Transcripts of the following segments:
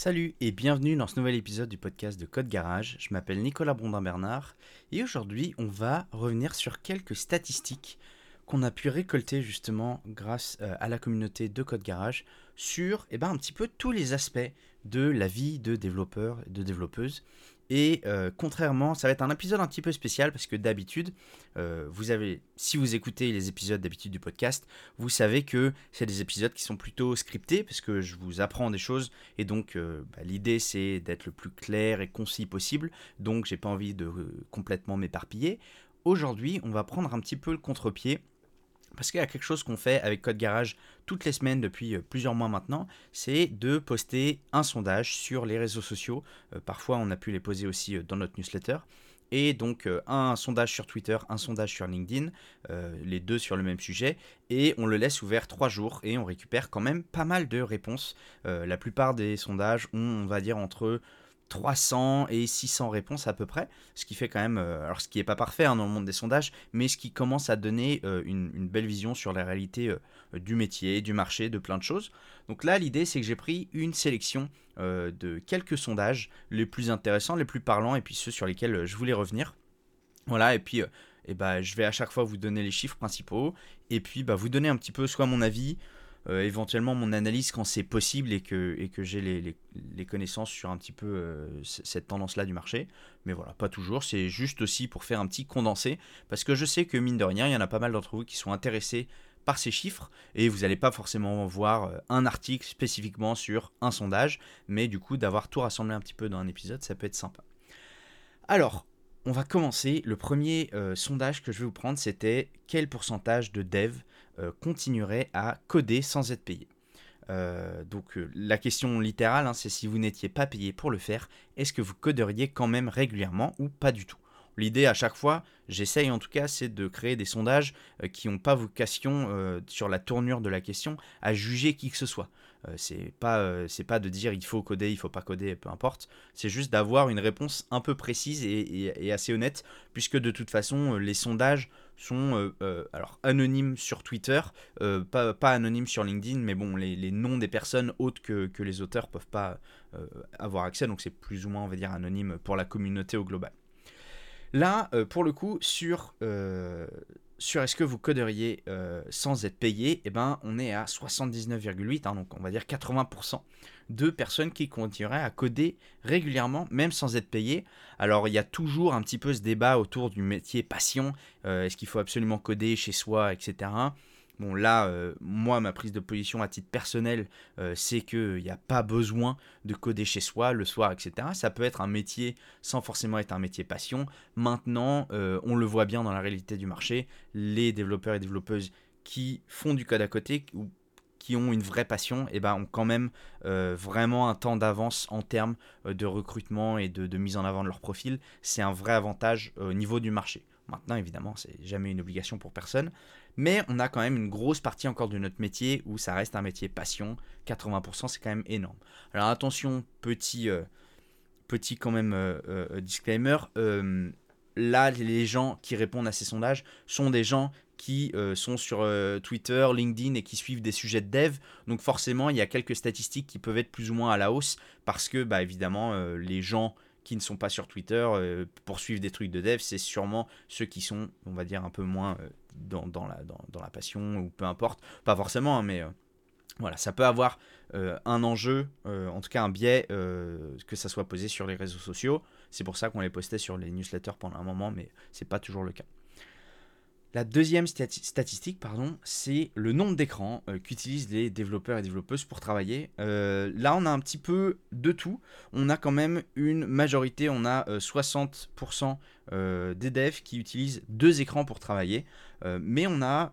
Salut et bienvenue dans ce nouvel épisode du podcast de Code Garage. Je m'appelle Nicolas Brondin-Bernard et aujourd'hui on va revenir sur quelques statistiques qu'on a pu récolter justement grâce euh, à la communauté de Code Garage sur eh ben, un petit peu tous les aspects de la vie de développeurs et de développeuses. Et euh, contrairement, ça va être un épisode un petit peu spécial parce que d'habitude, euh, vous si vous écoutez les épisodes d'habitude du podcast, vous savez que c'est des épisodes qui sont plutôt scriptés parce que je vous apprends des choses et donc bah, l'idée c'est d'être le plus clair et concis possible. Donc j'ai pas envie de complètement m'éparpiller. Aujourd'hui, on va prendre un petit peu le contre-pied parce qu'il y a quelque chose qu'on fait avec Code Garage toutes les semaines depuis euh, plusieurs mois maintenant, c'est de poster un sondage sur les réseaux sociaux. Euh, parfois, on a pu les poser aussi euh, dans notre newsletter. Et donc un sondage sur Twitter, un sondage sur LinkedIn, les deux sur le même sujet, et on le laisse ouvert trois jours et on récupère quand même pas mal de réponses. la plupart des sondages ont, on va dire, entre 300 et 600 réponses à peu près, ce qui fait quand même, euh, alors ce qui n'est pas parfait hein, dans le monde des sondages, mais ce qui commence à donner euh, une, belle vision sur la réalité euh, du métier, du marché, de plein de choses. Donc là, l'idée, c'est que j'ai pris une sélection de quelques sondages les plus intéressants, les plus parlants, et puis ceux sur lesquels je voulais revenir. Voilà, et puis et bah, je vais à chaque fois vous donner les chiffres principaux, et puis bah, vous donner un petit peu soit mon avis, euh, éventuellement mon analyse quand c'est possible et que, et que j'ai les, les, connaissances sur un petit peu euh, cette tendance-là du marché. Mais voilà, pas toujours, c'est juste aussi pour faire un petit condensé, parce que je sais que mine de rien, il y en a pas mal d'entre vous qui sont intéressés par ces chiffres, et vous n'allez pas forcément voir euh, un article spécifiquement sur un sondage, mais du coup d'avoir tout rassemblé un petit peu dans un épisode, ça peut être sympa. Alors, on va commencer. Le premier sondage que je vais vous prendre, c'était quel pourcentage de devs euh, continuerait à coder sans être payé. Euh, donc euh, la question littérale, hein, c'est si vous n'étiez pas payé pour le faire, est-ce que vous coderiez quand même régulièrement ou pas du tout? L'idée à chaque fois, j'essaye en tout cas, c'est de créer des sondages qui n'ont pas vocation sur la tournure de la question à juger qui que ce soit. Euh, c'est pas euh, c'est pas de dire il faut coder, il faut pas coder, peu importe. C'est juste d'avoir une réponse un peu précise et, assez honnête, puisque de toute façon euh, les sondages sont alors anonymes sur Twitter, pas, anonymes sur LinkedIn, mais bon les, noms des personnes autres que, que les auteurs peuvent pas avoir accès, donc c'est plus ou moins on va dire anonyme pour la communauté au global. Là, pour le coup, sur sur est-ce que vous coderiez euh, sans être payé, eh ben, on est à 79,8, hein, donc on va dire 80% de personnes qui continueraient à coder régulièrement, même sans être payé. Alors il y a toujours un petit peu ce débat autour du métier passion, euh, est-ce qu'il faut absolument coder chez soi, etc. Bon là, euh, moi, ma prise de position à titre personnel, euh, c'est qu'il n'y a pas besoin de coder chez soi le soir, etc. Ça peut être un métier sans forcément être un métier passion. Maintenant, euh, on le voit bien dans la réalité du marché, les développeurs et développeuses qui font du code à côté ou qui ont une vraie passion, eh ben, ont quand même vraiment un temps d'avance en termes de recrutement et de, de, mise en avant de leur profil. C'est un vrai avantage au niveau du marché. Maintenant, évidemment, c'est jamais une obligation pour personne, mais on a quand même une grosse partie encore de notre métier où ça reste un métier passion. 80%, c'est quand même énorme. Alors attention, petit, euh, petit quand même euh, euh, disclaimer. là, les gens qui répondent à ces sondages sont des gens qui sont sur Twitter, LinkedIn et qui suivent des sujets de dev. Donc forcément, il y a quelques statistiques qui peuvent être plus ou moins à la hausse parce que, bah, évidemment, les gens qui ne sont pas sur Twitter pour suivre des trucs de dev, c'est sûrement ceux qui sont, on va dire, un peu moins dans, la, dans, la passion ou peu importe. Pas forcément, hein, mais euh, voilà, ça peut avoir euh, un enjeu, euh, en tout cas un biais, que ça soit posé sur les réseaux sociaux. C'est pour ça qu'on les postait sur les newsletters pendant un moment, mais c'est pas toujours le cas. La deuxième statistique, pardon, c'est le nombre d'écrans euh, qu'utilisent les développeurs et développeuses pour travailler. Euh, là, on a un petit peu de tout. On a quand même une majorité, on a 60% euh, des devs qui utilisent deux écrans pour travailler. mais on a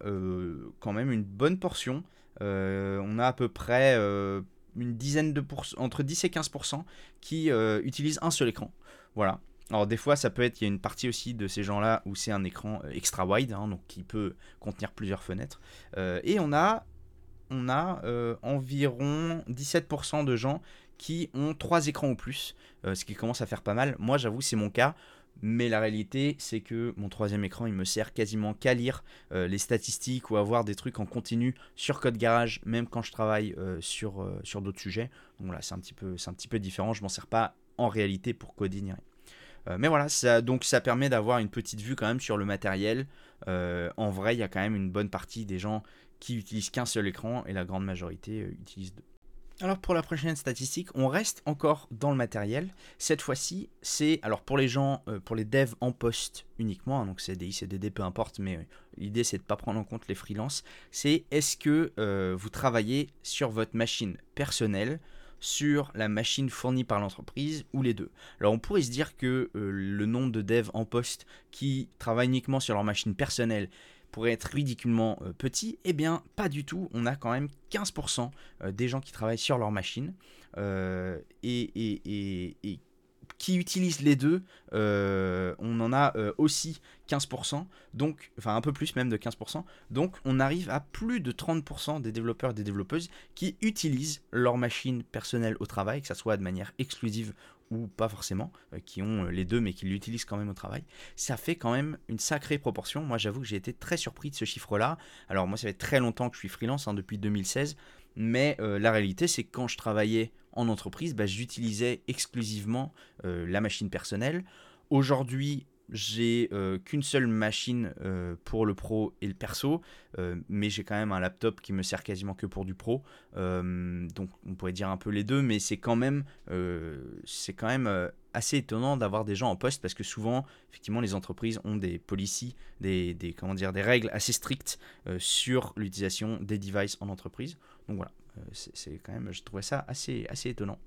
quand même une bonne portion. on a à peu près une dizaine de pourcents, entre 10 et 15% qui utilisent un seul écran. Voilà. Alors des fois, ça peut être, il y a une partie aussi de ces gens-là où c'est un écran euh, extra wide, hein, donc qui peut contenir plusieurs fenêtres. Euh, et on a, on a euh, environ 17% de gens qui ont trois écrans ou plus, ce qui commence à faire pas mal. Moi, j'avoue, c'est mon cas. Mais la réalité, c'est que mon troisième écran, il me sert quasiment qu'à lire les statistiques ou à voir des trucs en continu sur Code Garage, même quand je travaille sur, sur d'autres sujets. Donc voilà, c'est un, petit peu, un petit peu différent. Je m'en sers pas en réalité pour coder ni rien. Mais voilà, ça, donc ça permet d'avoir une petite vue quand même sur le matériel. en vrai, il y a quand même une bonne partie des gens qui utilisent qu'un seul écran et la grande majorité utilisent deux. Alors pour la prochaine statistique, on reste encore dans le matériel. Cette fois-ci, c'est alors pour les gens, euh, pour les devs en poste uniquement, hein, donc CDI, CDD, peu importe, mais euh, l'idée c'est de ne pas prendre en compte les freelances. C'est est-ce que euh, vous travaillez sur votre machine personnelle, sur la machine fournie par l'entreprise ou les deux. Alors on pourrait se dire que le nombre de devs en poste qui travaillent uniquement sur leur machine personnelle pourrait être ridiculement euh, petit, eh bien pas du tout, on a quand même 15% euh, des gens qui travaillent sur leur machine euh, et, qui utilisent les deux, on en a aussi 15%, donc, enfin un peu plus même de 15%, donc on arrive à plus de 30% des développeurs et des développeuses qui utilisent leur machine personnelle au travail, que ce soit de manière exclusive ou pas forcément, euh, qui ont euh, les deux mais qui l'utilisent quand même au travail, ça fait quand même une sacrée proportion. Moi j'avoue que j'ai été très surpris de ce chiffre-là. Alors moi ça fait très longtemps que je suis freelance, hein, depuis 2016, mais euh, la réalité c'est que quand je travaillais en entreprise, bah, j'utilisais exclusivement la machine personnelle. Aujourd'hui, j'ai euh, qu'une seule machine euh, pour le pro et le perso, euh, mais j'ai quand même un laptop qui me sert quasiment que pour du pro. donc on pourrait dire un peu les deux, mais c'est quand même, assez étonnant d'avoir des gens en poste parce que souvent, effectivement, les entreprises ont des policies, des comment dire, des règles assez strictes sur l'utilisation des devices en entreprise. Donc voilà, c'est quand même, je trouvais ça assez, étonnant.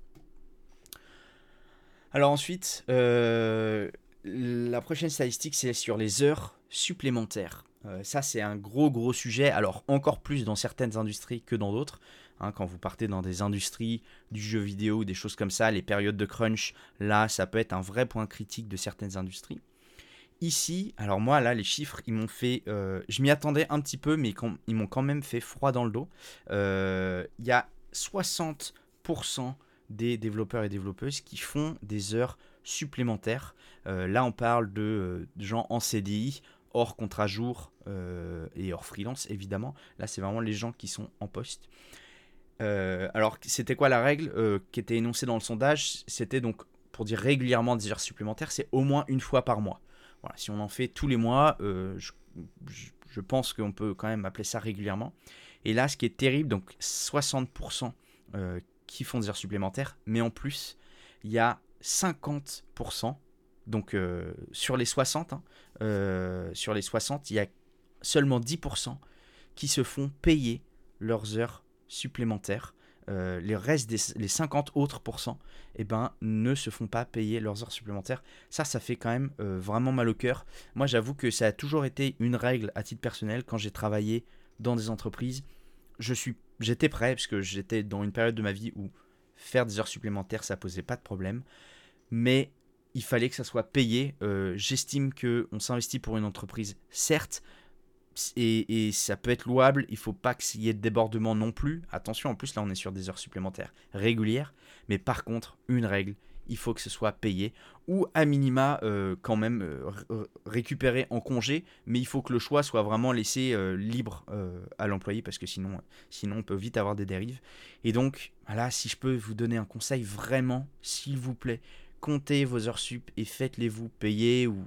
Alors ensuite, la prochaine statistique, c'est sur les heures supplémentaires. Euh, ça, c'est un gros, gros sujet. Alors, encore plus dans certaines industries que dans d'autres. Hein, quand vous partez dans des industries du jeu vidéo ou des choses comme ça, les périodes de crunch, là, ça peut être un vrai point critique de certaines industries. Ici, alors moi, là, les chiffres, ils m'ont fait. Euh, je m'y attendais un petit peu, mais ils m'ont quand même fait froid dans le dos. Euh, il y a 60% des développeurs et développeuses qui font des heures supplémentaires. Euh, là, on parle de, euh, gens en CDI, hors contrat jour et hors freelance, évidemment. Là, c'est vraiment les gens qui sont en poste. alors, c'était quoi la règle qui était énoncée dans le sondage? C'était donc, pour dire régulièrement des heures supplémentaires, c'est au moins une fois par mois. Si on en fait tous les mois, je, je, pense qu'on peut quand même appeler ça régulièrement. Et là, ce qui est terrible, donc 60% qui font des heures supplémentaires, mais en plus, il y a 50%, donc euh, sur les 60, hein, euh, sur les 60, il y a seulement 10% qui se font payer leurs heures supplémentaires. Euh, les restes des les 50 autres pourcents eh ben, ne se font pas payer leurs heures supplémentaires. Ça, ça fait quand même vraiment mal au cœur. Moi, j'avoue que ça a toujours été une règle à titre personnel quand j'ai travaillé dans des entreprises. Je suis, j'étais prêt parce que j'étais dans une période de ma vie où faire des heures supplémentaires, ça posait pas de problème. Mais il fallait que ça soit payé. Euh, j'estime que on s'investit pour une entreprise, certes, et, ça peut être louable. Il faut pas qu'il y ait de débordement non plus. Attention, en plus là, on est sur des heures supplémentaires régulières. Mais par contre, une règle, il faut que ce soit payé ou à minima euh, quand même euh, récupéré en congé, mais il faut que le choix soit vraiment laissé euh, libre à l'employé parce que sinon, sinon on peut vite avoir des dérives. Et donc, voilà, si je peux vous donner un conseil, vraiment, s'il vous plaît, comptez vos heures sup et faites-les vous payer ou,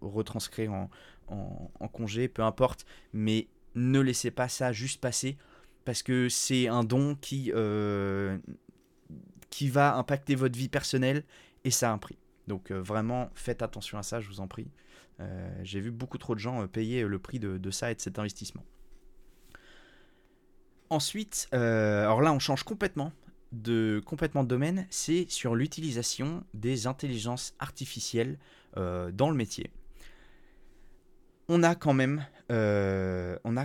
retranscrire en, en, congé, peu importe, mais ne laissez pas ça juste passer parce que c'est un don qui qui va impacter votre vie personnelle et ça a un prix. Donc euh, vraiment, faites attention à ça, je vous en prie. Euh, j'ai vu beaucoup trop de gens euh, payer le prix de, ça et de cet investissement. Ensuite, alors là, on change de, complètement de domaine, c'est sur l'utilisation des intelligences artificielles dans le métier on a quand même, euh, on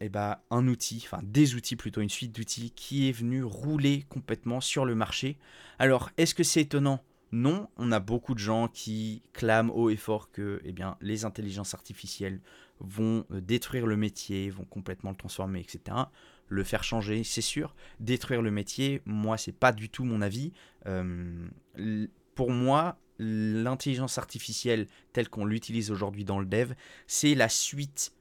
eh ben, un outil, enfin des outils plutôt, une suite d'outils qui est venu rouler complètement sur le marché. Alors, est-ce que c'est étonnant? Non, on a beaucoup de gens qui clament haut et fort que eh bien, les intelligences artificielles vont euh, détruire le métier, vont complètement le transformer, etc. Le faire changer, c'est sûr. Détruire le métier, moi, c'est pas du tout mon avis. Euh, pour moi, l'intelligence artificielle telle qu'on l'utilise aujourd'hui dans le dev, c'est la suite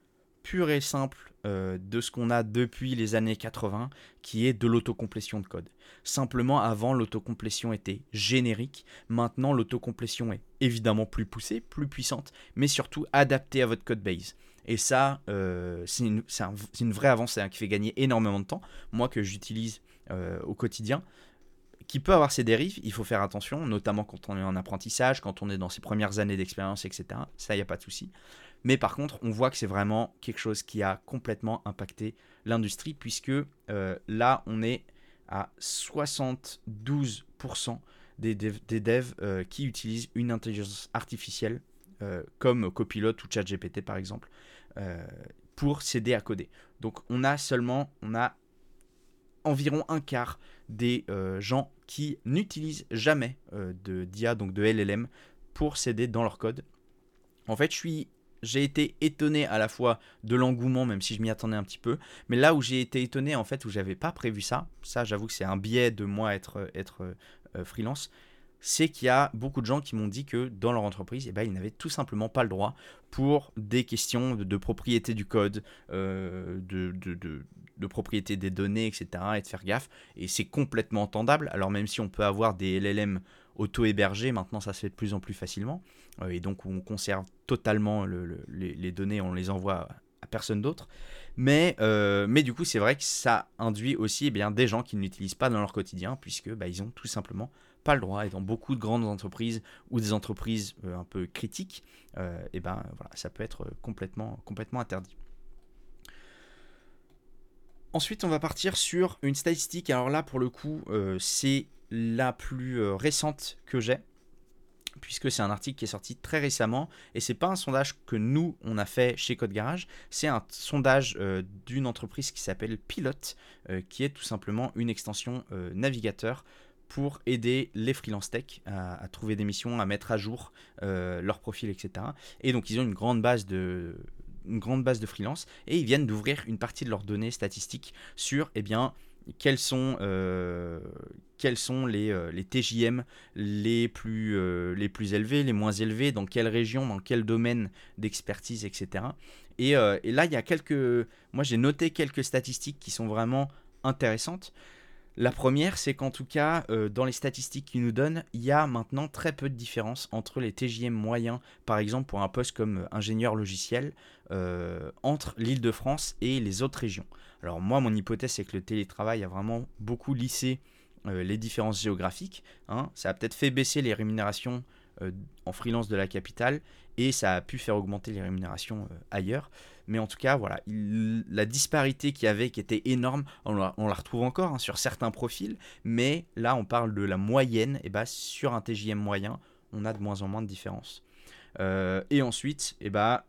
pure et simple euh, de ce qu'on a depuis les années 80, qui est de l'autocomplétion de code. Simplement, avant, l'autocomplétion était générique. Maintenant, l'autocomplétion est évidemment plus poussée, plus puissante, mais surtout adaptée à votre code base. Et ça, euh, c'est une, vraie avancée hein, qui fait gagner énormément de temps. Moi, que j'utilise euh, au quotidien, qui peut avoir ses dérives, il faut faire attention, notamment quand on est en apprentissage, quand on est dans ses premières années d'expérience, etc. Ça, il n'y a pas de souci. Mais par contre, on voit que c'est vraiment quelque chose qui a complètement impacté l'industrie, puisque euh, là, on est à 72% des, devs, euh, qui utilisent une intelligence artificielle, euh, comme Copilot ou ChatGPT par exemple, pour s'aider à coder. Donc on a seulement, on a environ un quart des gens qui n'utilisent jamais de d'IA, donc de LLM, pour s'aider dans leur code. En fait, je suis j'ai été étonné à la fois de l'engouement, même si je m'y attendais un petit peu, mais là où j'ai été étonné, en fait, où j'avais pas prévu ça, ça j'avoue que c'est un biais de moi être, être euh, freelance, c'est qu'il y a beaucoup de gens qui m'ont dit que dans leur entreprise, eh ben, ils n'avaient tout simplement pas le droit pour des questions de, propriété du code, euh, de, de, propriété des données, etc., et de faire gaffe. Et c'est complètement entendable. Alors même si on peut avoir des LLM auto-hébergés, maintenant ça se fait de plus en plus facilement. Euh, et donc on conserve totalement les, données, on les envoie à personne d'autre. Mais, euh, mais du coup, c'est vrai que ça induit aussi eh bien, des gens qui ne l'utilisent pas dans leur quotidien, puisque bah, ils ont tout simplement pas le droit. Et dans beaucoup de grandes entreprises ou des entreprises euh, un peu critiques, et eh ben, voilà, ça peut être complètement, complètement interdit. Ensuite, on va partir sur une statistique. Alors là, pour le coup, c'est la plus récente que j'ai puisque c'est un article qui est sorti très récemment et c'est pas un sondage que nous on a fait chez Code Garage, c'est un sondage euh, d'une entreprise qui s'appelle Pilot, euh, qui est tout simplement une extension euh, navigateur pour aider les freelance tech à, trouver des missions, à mettre à jour leur profil, etc. Et donc ils ont une grande base de une grande base de freelance et ils viennent d'ouvrir une partie de leurs données statistiques sur eh bien quels sont, euh, quels sont les, euh, les, TJM les plus, euh, les plus élevés, les moins élevés, dans quelle région, dans quel domaine d'expertise, etc. Et, et, là, il y a quelques... Moi, j'ai noté quelques statistiques qui sont vraiment intéressantes. La première, c'est qu'en tout cas, dans les statistiques qu'ils nous donnent, il y a maintenant très peu de différence entre les TJM moyens, par exemple pour un poste comme ingénieur logiciel, entre l'île de France et les autres régions. Alors moi, mon hypothèse, c'est que le télétravail a vraiment beaucoup lissé euh, les différences géographiques. Hein. Ça a peut-être fait baisser les rémunérations euh, en freelance de la capitale et ça a pu faire augmenter les rémunérations euh, ailleurs. Mais en tout cas, voilà, la disparité qu'il y avait, qui était énorme, on la, retrouve encore hein, sur certains profils, mais là, on parle de la moyenne, et bah, sur un TJM moyen, on a de moins en moins de différences. et ensuite, et bah,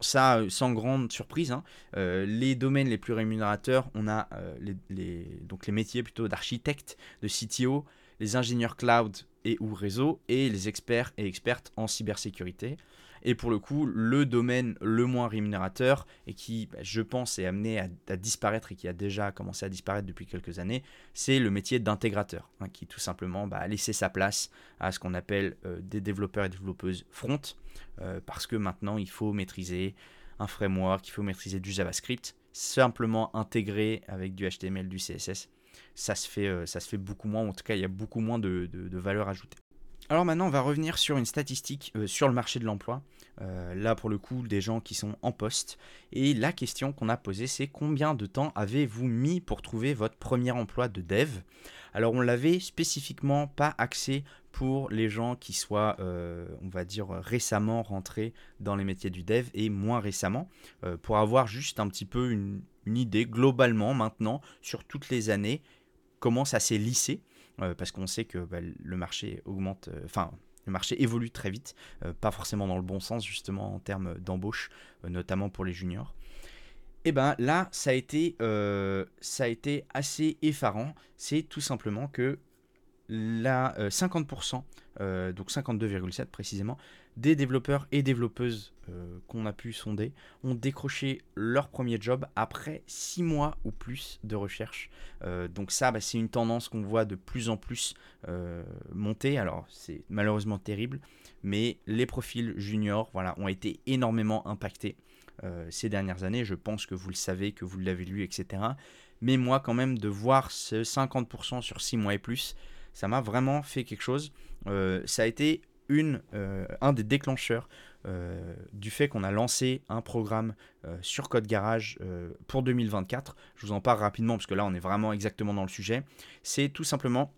ça, euh, sans grande surprise, hein, euh, les domaines les plus rémunérateurs, on a euh, les, donc les métiers plutôt d'architecte, de CTO, les ingénieurs cloud et ou réseau, et les experts et expertes en cybersécurité. Et pour le coup, le domaine le moins rémunérateur et qui, bah, je pense, est amené à, disparaître et qui a déjà commencé à disparaître depuis quelques années, c'est le métier d'intégrateur, hein, qui tout simplement bah, a laissé sa place à ce qu'on appelle des développeurs et développeuses front, euh, parce que maintenant il faut maîtriser un framework, il faut maîtriser du JavaScript, simplement intégrer avec du HTML, du CSS, ça se fait, euh, ça se fait beaucoup moins, en tout cas il y a beaucoup moins de, valeur ajoutée. Alors maintenant, on va revenir sur une statistique euh, sur le marché de l'emploi. là, pour le coup, des gens qui sont en poste. Et la question qu'on a posée, c'est combien de temps avez-vous mis pour trouver votre premier emploi de dev? Alors, on l'avait spécifiquement pas axé pour les gens qui soient, euh, on va dire, récemment rentrés dans les métiers du dev et moins récemment, euh, pour avoir juste un petit peu une, idée globalement maintenant sur toutes les années, comment ça s'est euh, parce qu'on sait que bah, le marché augmente, enfin, le marché évolue très vite, pas forcément dans le bon sens justement en termes d'embauche, notamment pour les juniors. Et eh ben là, ça a été assez effarant. C'est tout simplement que la 50%, donc 52,7 précisément, des développeurs et développeuses qu'on a pu sonder ont décroché leur premier job après 6 mois ou plus de recherche. donc ça, bah, c'est une tendance qu'on voit de plus en plus monter. Alors c'est malheureusement terrible, mais les profils juniors voilà, ont été énormément impactés euh, ces dernières années. Je pense que vous le savez, que vous l'avez lu, etc. Mais moi, quand même, de voir ce 50% sur 6 mois et plus, ça m'a vraiment fait quelque chose. Euh, ça a été une, euh, un des déclencheurs du fait qu'on a lancé un programme sur Code Garage pour 2024. Je vous en parle rapidement parce que là on est vraiment exactement dans le sujet. C'est tout simplement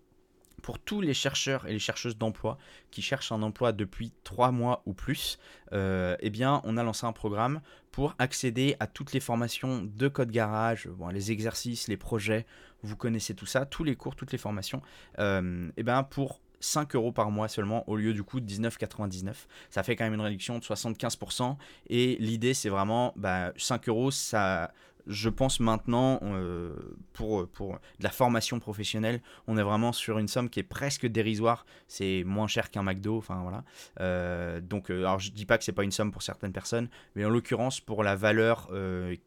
pour tous les chercheurs et les chercheuses d'emploi qui cherchent un emploi depuis trois mois ou plus, euh, eh bien, on a lancé un programme pour accéder à toutes les formations de code garage, les exercices, les projets, vous connaissez tout ça, tous les cours, toutes les formations, euh, eh bien, pour 5 euros par mois seulement au lieu du coup de 19,99. Ça fait quand même une réduction de 75%. Et l'idée, c'est vraiment bah, 5 euros, ça, je pense maintenant, euh, pour, pour de la formation professionnelle, on est vraiment sur une somme qui est presque dérisoire. C'est moins cher qu'un McDo. Enfin, voilà. Euh, donc, euh, alors je dis pas que c'est pas une somme pour certaines personnes, mais en l'occurrence, pour la valeur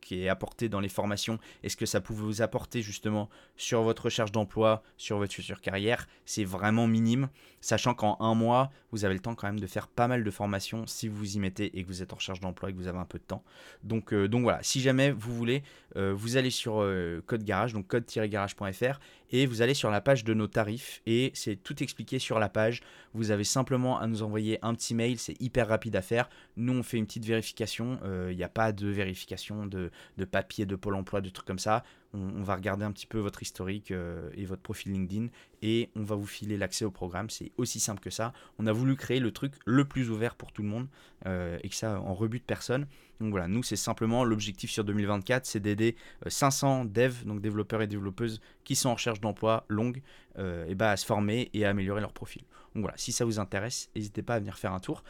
qui est apportée dans les formations est ce que ça pouvait vous apporter justement sur votre recherche d'emploi, sur votre future carrière, c'est vraiment minime. Sachant qu'en un mois, vous avez le temps quand même de faire pas mal de formations si vous vous y mettez et que vous êtes en recherche d'emploi et que vous avez un peu de temps. Donc, donc voilà, si jamais vous voulez euh, vous allez sur euh, Code Garage, donc code-garage.fr, et vous allez sur la page de nos tarifs, et c'est tout expliqué sur la page. Vous avez simplement à nous envoyer un petit mail, c'est hyper rapide à faire. Nous, on fait une petite vérification, il euh, n'y a pas de vérification de, de, papier, de Pôle emploi, de trucs comme ça. On, va regarder un petit peu votre historique et votre profil LinkedIn, et on va vous filer l'accès au programme. C'est aussi simple que ça. On a voulu créer le truc le plus ouvert pour tout le monde, et que ça en rebute personne. Donc voilà, nous c'est simplement l'objectif sur 2024, c'est d'aider 500 euh, devs, donc développeurs et développeuses qui sont en recherche d'emploi longue, euh, et bah, à se former et à améliorer leur profil. Donc voilà, si ça vous intéresse, n'hésitez pas à venir faire un tour.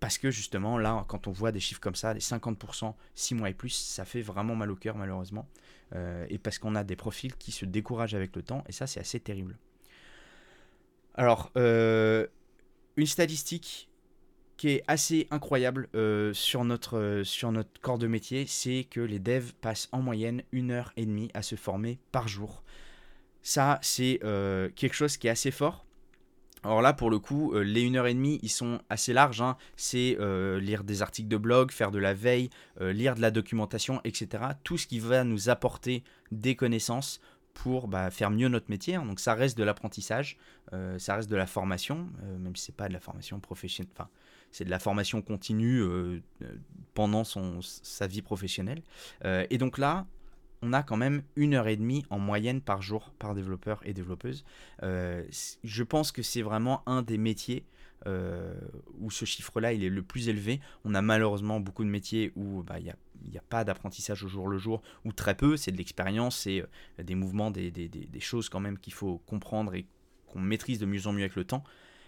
Parce que justement, là, quand on voit des chiffres comme ça, des 50%, 6 mois et plus, ça fait vraiment mal au cœur, malheureusement. Euh, et parce qu'on a des profils qui se découragent avec le temps, et ça, c'est assez terrible. Alors, une statistique qui est assez incroyable euh, sur, notre, euh, sur notre corps de métier, c'est que les devs passent en moyenne une heure et demie à se former par jour. Ça, c'est euh, quelque chose qui est assez fort. Alors là, pour le coup, les heure et demie, ils sont assez larges. Hein. C'est lire des articles de blog, faire de la veille, lire de la documentation, etc. Tout ce qui va nous apporter des connaissances pour bah, faire mieux notre métier. Hein. Donc ça reste de l'apprentissage, ça reste de la formation, même si c'est pas de la formation professionnelle. Enfin, c'est de la formation continue euh, pendant son, sa vie professionnelle. Euh, et donc là, on a quand même une heure et demie en moyenne par jour par développeur et développeuse. Euh, je pense que c'est vraiment un des métiers où ce chiffre-là il est le plus élevé. On a malheureusement beaucoup de métiers où bah, il n'y a, pas d'apprentissage au jour le jour, ou très peu, c'est de l'expérience, c'est des mouvements, des, des, des, choses quand même qu'il faut comprendre et qu'on maîtrise de mieux en mieux avec le temps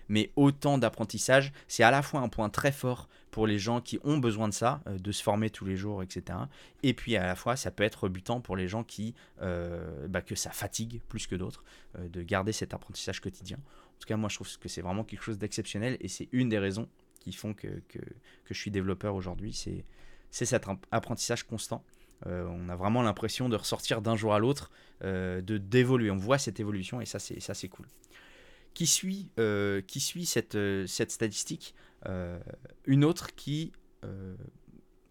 mais autant d'apprentissage, c'est à la fois un point très fort pour les gens qui ont besoin de ça, euh, de se former tous les jours, etc. Et puis à la fois, ça peut être rebutant pour les gens qui, euh, bah, que ça fatigue plus que d'autres, euh, de garder cet apprentissage quotidien. En tout cas, moi, je trouve que c'est vraiment quelque chose d'exceptionnel et c'est une des raisons qui font que, je suis développeur aujourd'hui. C'est, c'est cet apprentissage constant. on a vraiment l'impression de ressortir d'un jour à l'autre, de d'évoluer. On voit cette évolution et ça, c'est, ça, c'est cool qui suit, euh, qui suit cette, euh, cette statistique, euh, une autre qui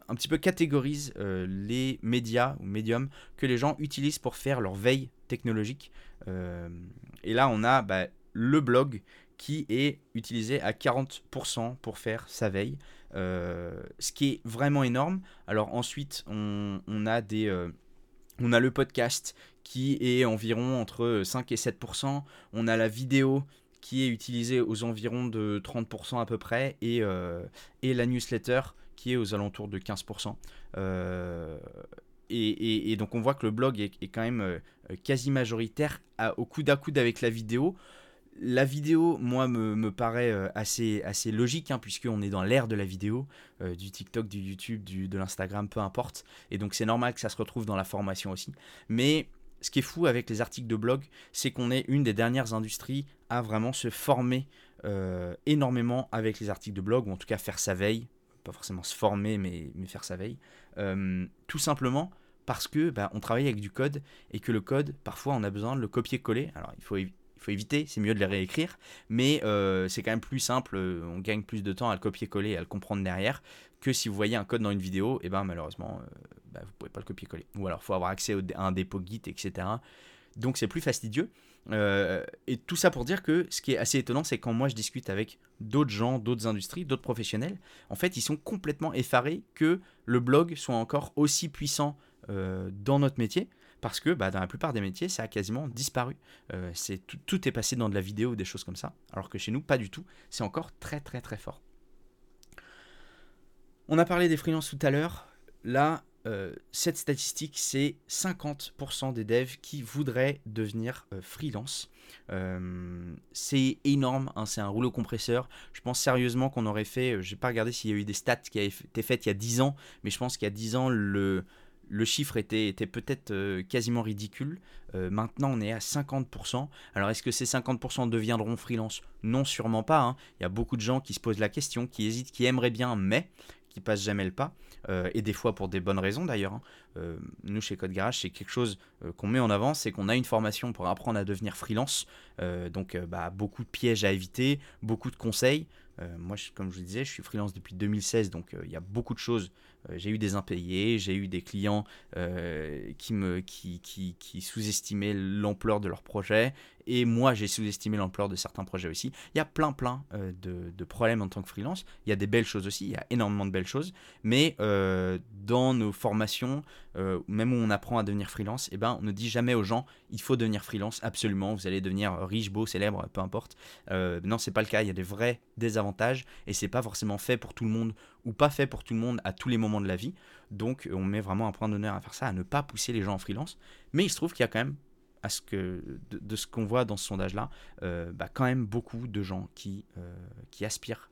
un petit peu catégorise les médias ou médiums que les gens utilisent pour faire leur veille technologique. et là, on a bah, le blog qui est utilisé à 40% pour faire sa veille, ce qui est vraiment énorme. Alors ensuite, on, on a des on a le podcast qui est environ entre 5 et 7%. On a la vidéo qui est utilisée aux environs de 30% à peu près. Et, euh, et, la newsletter qui est aux alentours de 15%. Euh, et, donc on voit que le blog est, quand même euh, quasi majoritaire au coude à coude avec la vidéo. La vidéo, moi, me, paraît assez, assez logique, hein, puisqu'on est dans l'ère de la vidéo, du TikTok, du YouTube, du, de l'Instagram, peu importe. Et donc c'est normal que ça se retrouve dans la formation aussi. Mais ce qui est fou avec les articles de blog, c'est qu'on est une des dernières industries à vraiment se former euh, énormément avec les articles de blog, ou en tout cas faire sa veille, pas forcément se former, mais, faire sa veille. Euh, tout simplement parce que bah, on travaille avec du code et que le code, parfois, on a besoin de le copier-coller. Alors, il faut, il faut éviter, c'est mieux de les réécrire, mais euh, c'est quand même plus simple, on gagne plus de temps à le copier-coller et à le comprendre derrière que si vous voyez un code dans une vidéo, et ben malheureusement, bah, vous pouvez pas le copier-coller. Ou alors, il faut avoir accès à un dépôt Git, etc. Donc, c'est plus fastidieux. Euh, et tout ça pour dire que ce qui est assez étonnant, c'est quand moi je discute avec d'autres gens, d'autres industries, d'autres professionnels, en fait, ils sont complètement effarés que le blog soit encore aussi puissant euh, dans notre métier. Parce que bah, dans la plupart des métiers, ça a quasiment disparu. Euh, tout, est passé dans de la vidéo ou des choses comme ça. Alors que chez nous, pas du tout. C'est encore très très très fort. On a parlé des freelances tout à l'heure. Là, euh, cette statistique, c'est 50% des devs qui voudraient devenir euh, freelance. C'est énorme, hein, c'est un rouleau compresseur. Je pense sérieusement qu'on aurait fait, je n'ai pas regardé s'il y a eu des stats qui avaient été faites il y a 10 ans, mais je pense qu'il y a 10 ans, le, le chiffre était, peut-être quasiment ridicule. maintenant, on est à 50%. Alors, est-ce que ces 50% deviendront freelance? Non, sûrement pas. Hein. Il y a beaucoup de gens qui se posent la question, qui hésitent, qui aimeraient bien, mais qui passent jamais le pas. Euh, et des fois pour des bonnes raisons d'ailleurs. Hein. Euh, nous chez Code Garage, c'est quelque chose euh, qu'on met en avant, c'est qu'on a une formation pour apprendre à devenir freelance. donc bah, beaucoup de pièges à éviter, beaucoup de conseils. Moi, comme je vous disais, je suis freelance depuis 2016, donc il y a beaucoup de choses. j'ai eu des impayés, j'ai eu des clients qui, qui sous-estimaient l'ampleur de leur projet, et moi j'ai sous-estimé l'ampleur de certains projets aussi. Il y a plein plein de, de, problèmes en tant que freelance. Il y a des belles choses aussi, il y a énormément de belles choses, mais euh, dans nos formations, euh, même où on apprend à devenir freelance, eh ben, on ne dit jamais aux gens il faut devenir freelance, absolument, vous allez devenir riche, beau, célèbre, peu importe. Euh, non, c'est pas le cas, il y a des vrais désavantages et c'est pas forcément fait pour tout le monde ou pas fait pour tout le monde à tous les moments de la vie. Donc on met vraiment un point d'honneur à faire ça, à ne pas pousser les gens en freelance. Mais il se trouve qu'il y a quand même à ce que, de, ce qu'on voit dans ce sondage-là, bah, quand même beaucoup de gens qui, qui aspirent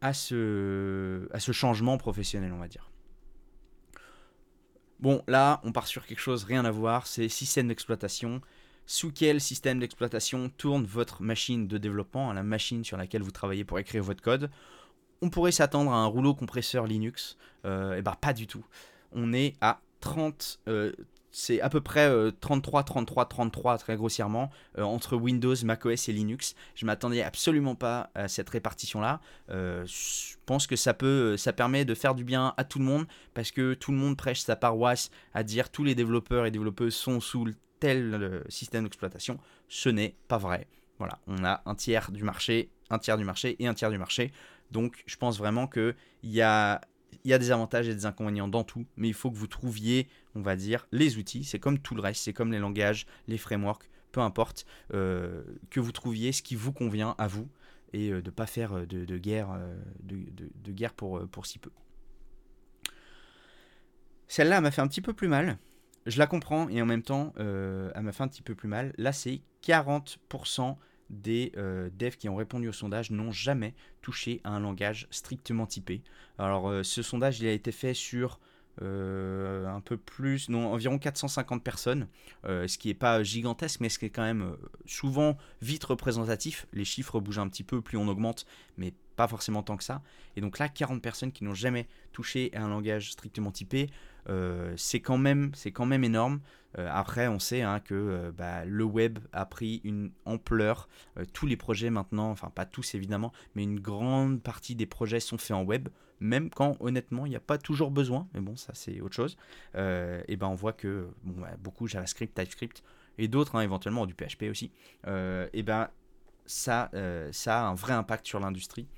à ce, à ce changement professionnel, on va dire. Bon, là, on part sur quelque chose, rien à voir, c'est système d'exploitation. Sous quel système d'exploitation tourne votre machine de développement, la machine sur laquelle vous travaillez pour écrire votre code? On pourrait s'attendre à un rouleau compresseur Linux. et euh, eh ben pas du tout. On est à 30, c'est à peu près 33, 33, 33 très grossièrement euh, entre Windows, macOS et Linux. Je m'attendais absolument pas à cette répartition-là. Euh, je pense que ça peut, ça permet de faire du bien à tout le monde parce que tout le monde prêche sa paroisse à dire tous les développeurs et développeuses sont sous tel euh, système d'exploitation. Ce n'est pas vrai. Voilà, on a un tiers du marché, un tiers du marché et un tiers du marché. Donc, je pense vraiment qu'il il y a des avantages et des inconvénients dans tout, mais il faut que vous trouviez, on va dire, les outils. C'est comme tout le reste, c'est comme les langages, les frameworks, peu importe, euh, que vous trouviez ce qui vous convient à vous et euh, de ne pas faire euh, de, guerre, pour, si peu. Celle-là m'a fait un petit peu plus mal. Je la comprends et en même temps, elle m'a fait un petit peu plus mal. Là, c'est 40% des devs qui ont répondu au sondage n'ont jamais touché à un langage strictement typé. Alors ce sondage il a été fait sur euh, un peu plus, non, environ 450 personnes, ce qui n'est pas gigantesque, mais ce qui est quand même souvent vite représentatif. Les chiffres bougent un petit peu, plus on augmente, mais pas forcément tant que ça. Et donc là, 40 personnes qui n'ont jamais touché à un langage strictement typé, c'est quand, même, énorme. Euh, après, on sait hein, que euh, bah, le web a pris une ampleur. Euh, tous les projets maintenant, enfin pas tous évidemment, mais une grande partie des projets sont faits en web, même quand honnêtement il n'y a pas toujours besoin. Mais bon, ça c'est autre chose. et ben on voit que bon, beaucoup JavaScript, TypeScript et d'autres hein, éventuellement du PHP aussi. et ben ça, ça a un vrai impact sur l'industrie.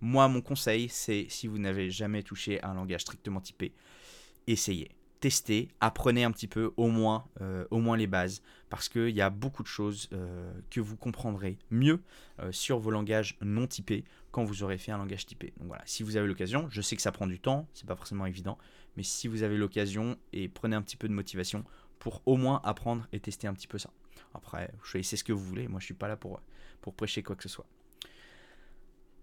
Moi, mon conseil, c'est si vous n'avez jamais touché à un langage strictement typé, essayez testez, apprenez un petit peu au moins, euh, au moins les bases, parce qu'il y a beaucoup de choses euh, que vous comprendrez mieux euh, sur vos langages non typés quand vous aurez fait un langage typé. Donc voilà, si vous avez l'occasion, je sais que ça prend du temps, c'est pas forcément évident, mais si vous avez l'occasion et prenez un petit peu de motivation pour au moins apprendre et tester un petit peu ça. Après, choisissez ce que vous voulez, moi je suis pas là pour prêcher quoi que ce soit.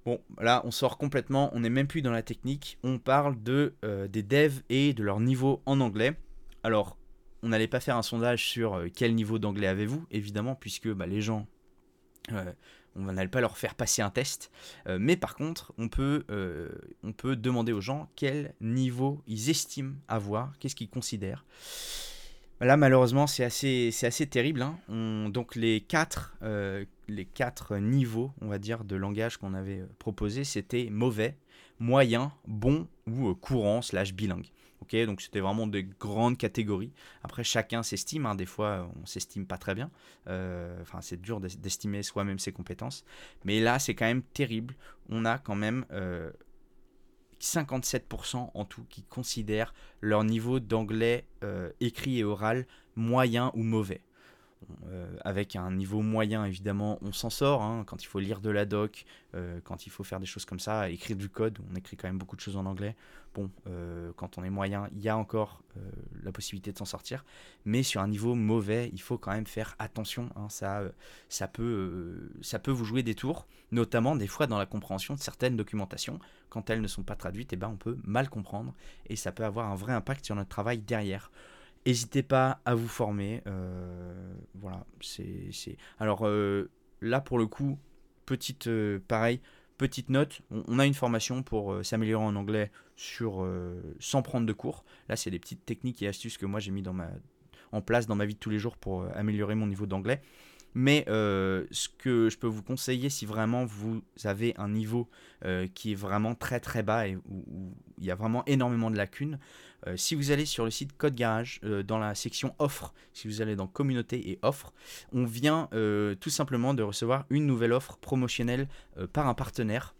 Bon, là, on sort complètement, on n'est même plus dans la technique, on parle de, euh, des devs et de leur niveau en anglais. Alors, on n'allait pas faire un sondage sur quel niveau d'anglais avez-vous, évidemment, puisque bah, les gens on n'allait pas leur faire passer un test, mais par contre, on peut, on peut demander aux gens quel niveau ils estiment avoir, qu'est-ce qu'ils considèrent. Là, malheureusement, c'est assez, assez terrible. Hein. donc, les quatre, euh, les quatre niveaux, on va dire, de langage qu'on avait euh, proposé, c'était mauvais, moyen, bon ou euh, courant slash bilingue. Ok, donc c'était vraiment des grandes catégories. Après, chacun s'estime. Hein. Des fois, on s'estime pas très bien. Enfin, c'est dur d'estimer soi-même ses compétences. Mais là, c'est quand même terrible. On a quand même 57% en tout qui considèrent leur niveau d'anglais euh, écrit et oral moyen ou mauvais. Euh, avec un niveau moyen, évidemment, on s'en sort. Hein, quand il faut lire de la doc, euh, quand il faut faire des choses comme ça, écrire du code, on écrit quand même beaucoup de choses en anglais. Bon, euh, quand on est moyen, il y a encore la possibilité de s'en sortir. Mais sur un niveau mauvais, il faut quand même faire attention. Hein, ça, ça, peut, ça peut vous jouer des tours, notamment des fois dans la compréhension de certaines documentations. Quand elles ne sont pas traduites, eh ben, on peut mal comprendre et ça peut avoir un vrai impact sur notre travail derrière. N'hésitez pas à vous former. Euh, voilà, c'est. Alors euh, là, pour le coup, petite. Euh, pareil, petite note. On, a une formation pour s'améliorer en anglais sur, sans prendre de cours. Là, c'est des petites techniques et astuces que moi j'ai mis en place dans ma vie de tous les jours pour améliorer mon niveau d'anglais. Mais ce que je peux vous conseiller, si vraiment vous avez un niveau qui est vraiment très très bas et où il y a vraiment énormément de lacunes, euh, si vous allez sur le site Code Garage, euh, dans la section offre, si vous allez dans communauté et offre, on vient euh, tout simplement de recevoir une nouvelle offre promotionnelle par un partenaire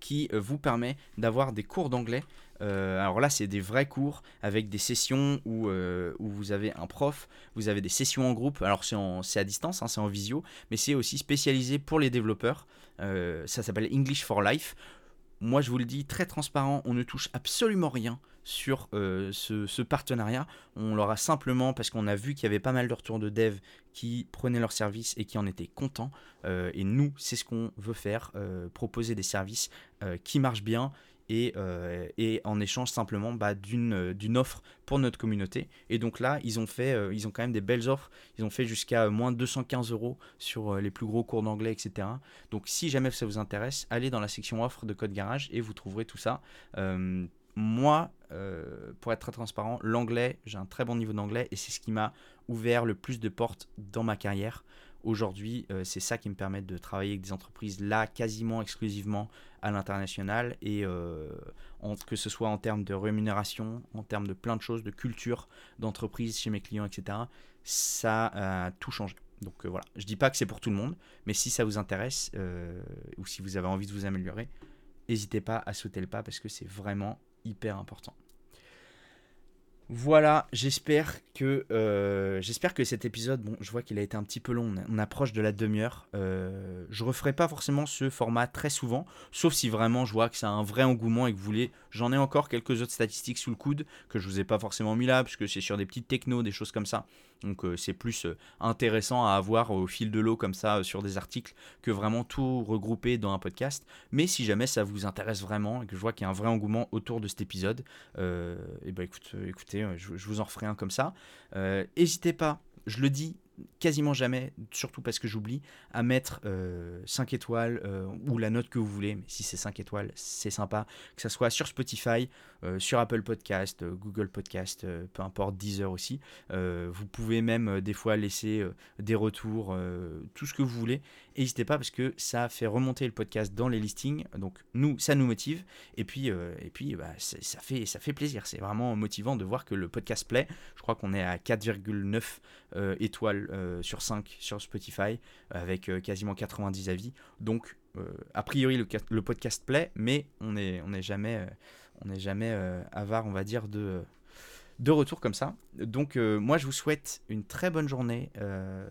qui vous permet d'avoir des cours d'anglais. Alors là, c'est des vrais cours avec des sessions où, où, vous avez un prof, vous avez des sessions en groupe. Alors c'est à distance, hein, c'est en visio, mais c'est aussi spécialisé pour les développeurs. ça s'appelle English for Life. Moi, je vous le dis, très transparent, on ne touche absolument rien sur euh, ce, partenariat. On leur a simplement, parce qu'on a vu qu'il y avait pas mal de retours de dev qui prenaient leurs services et qui en étaient contents. Euh, et nous, c'est ce qu'on veut faire, euh, proposer des services qui marchent bien et, et, en échange simplement bah, d'une offre pour notre communauté. Et donc là, ils ont fait, ils ont quand même des belles offres. Ils ont fait jusqu'à moins 215 euros sur les plus gros cours d'anglais, etc. Donc si jamais ça vous intéresse, allez dans la section offre de Code Garage et vous trouverez tout ça moi, euh, pour être très transparent, l'anglais, j'ai un très bon niveau d'anglais et c'est ce qui m'a ouvert le plus de portes dans ma carrière. Aujourd'hui, euh, c'est ça qui me permet de travailler avec des entreprises là quasiment exclusivement à l'international et euh, que ce soit en termes de rémunération, en termes de plein de choses, de culture d'entreprise chez mes clients, etc. Ça a tout changé. Donc voilà, je dis pas que c'est pour tout le monde, mais si ça vous intéresse ou si vous avez envie de vous améliorer, n'hésitez pas à sauter le pas parce que c'est vraiment hyper important. Voilà, j'espère que euh, j'espère que cet épisode, bon, je vois qu'il a été un petit peu long, on, approche de la demi-heure. Euh, je referai pas forcément ce format très souvent, sauf si vraiment je vois que a un vrai engouement et que vous voulez. J'en ai encore quelques autres statistiques sous le coude que je vous ai pas forcément mis là, parce que c'est sur des petites technos, des choses comme ça. Donc euh, c'est plus euh, intéressant à avoir au fil de l'eau comme ça euh, sur des articles que vraiment tout regrouper dans un podcast. Mais si jamais ça vous intéresse vraiment et que je vois qu'il y a un vrai engouement autour de cet épisode, et eh ben écoute, écoutez, je, vous en referai un comme ça. N'hésitez pas, je le dis quasiment jamais, surtout parce que j'oublie, à mettre 5 étoiles ou la note que vous voulez. Mais si c'est 5 étoiles, c'est sympa. Que ça soit sur Spotify, euh, sur Apple Podcast, euh, Google Podcast, euh, peu importe, Deezer aussi. vous pouvez même des fois laisser des retours, tout ce que vous voulez. N'hésitez pas parce que ça fait remonter le podcast dans les listings. Donc nous, ça nous motive. Et puis, et puis bah, ça, fait, plaisir. C'est vraiment motivant de voir que le podcast plaît. Je crois qu'on est à 4,9 étoiles sur 5 sur Spotify avec quasiment 90 avis. Donc a priori le, podcast plaît, mais on n'est jamais on n'est jamais euh, avare, on va dire, de, de retour comme ça. Donc euh, moi, je vous souhaite une très bonne journée. Euh,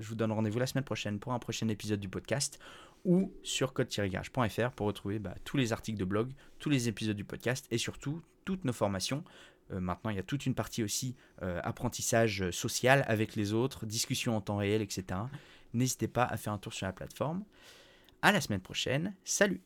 je vous donne rendez-vous la semaine prochaine pour un prochain épisode du podcast ou sur code-garage.fr pour retrouver bah, tous les articles de blog, tous les épisodes du podcast et surtout toutes nos formations. maintenant, il y a toute une partie aussi apprentissage social avec les autres, discussion en temps réel, etc. N'hésitez pas à faire un tour sur la plateforme. À la semaine prochaine. Salut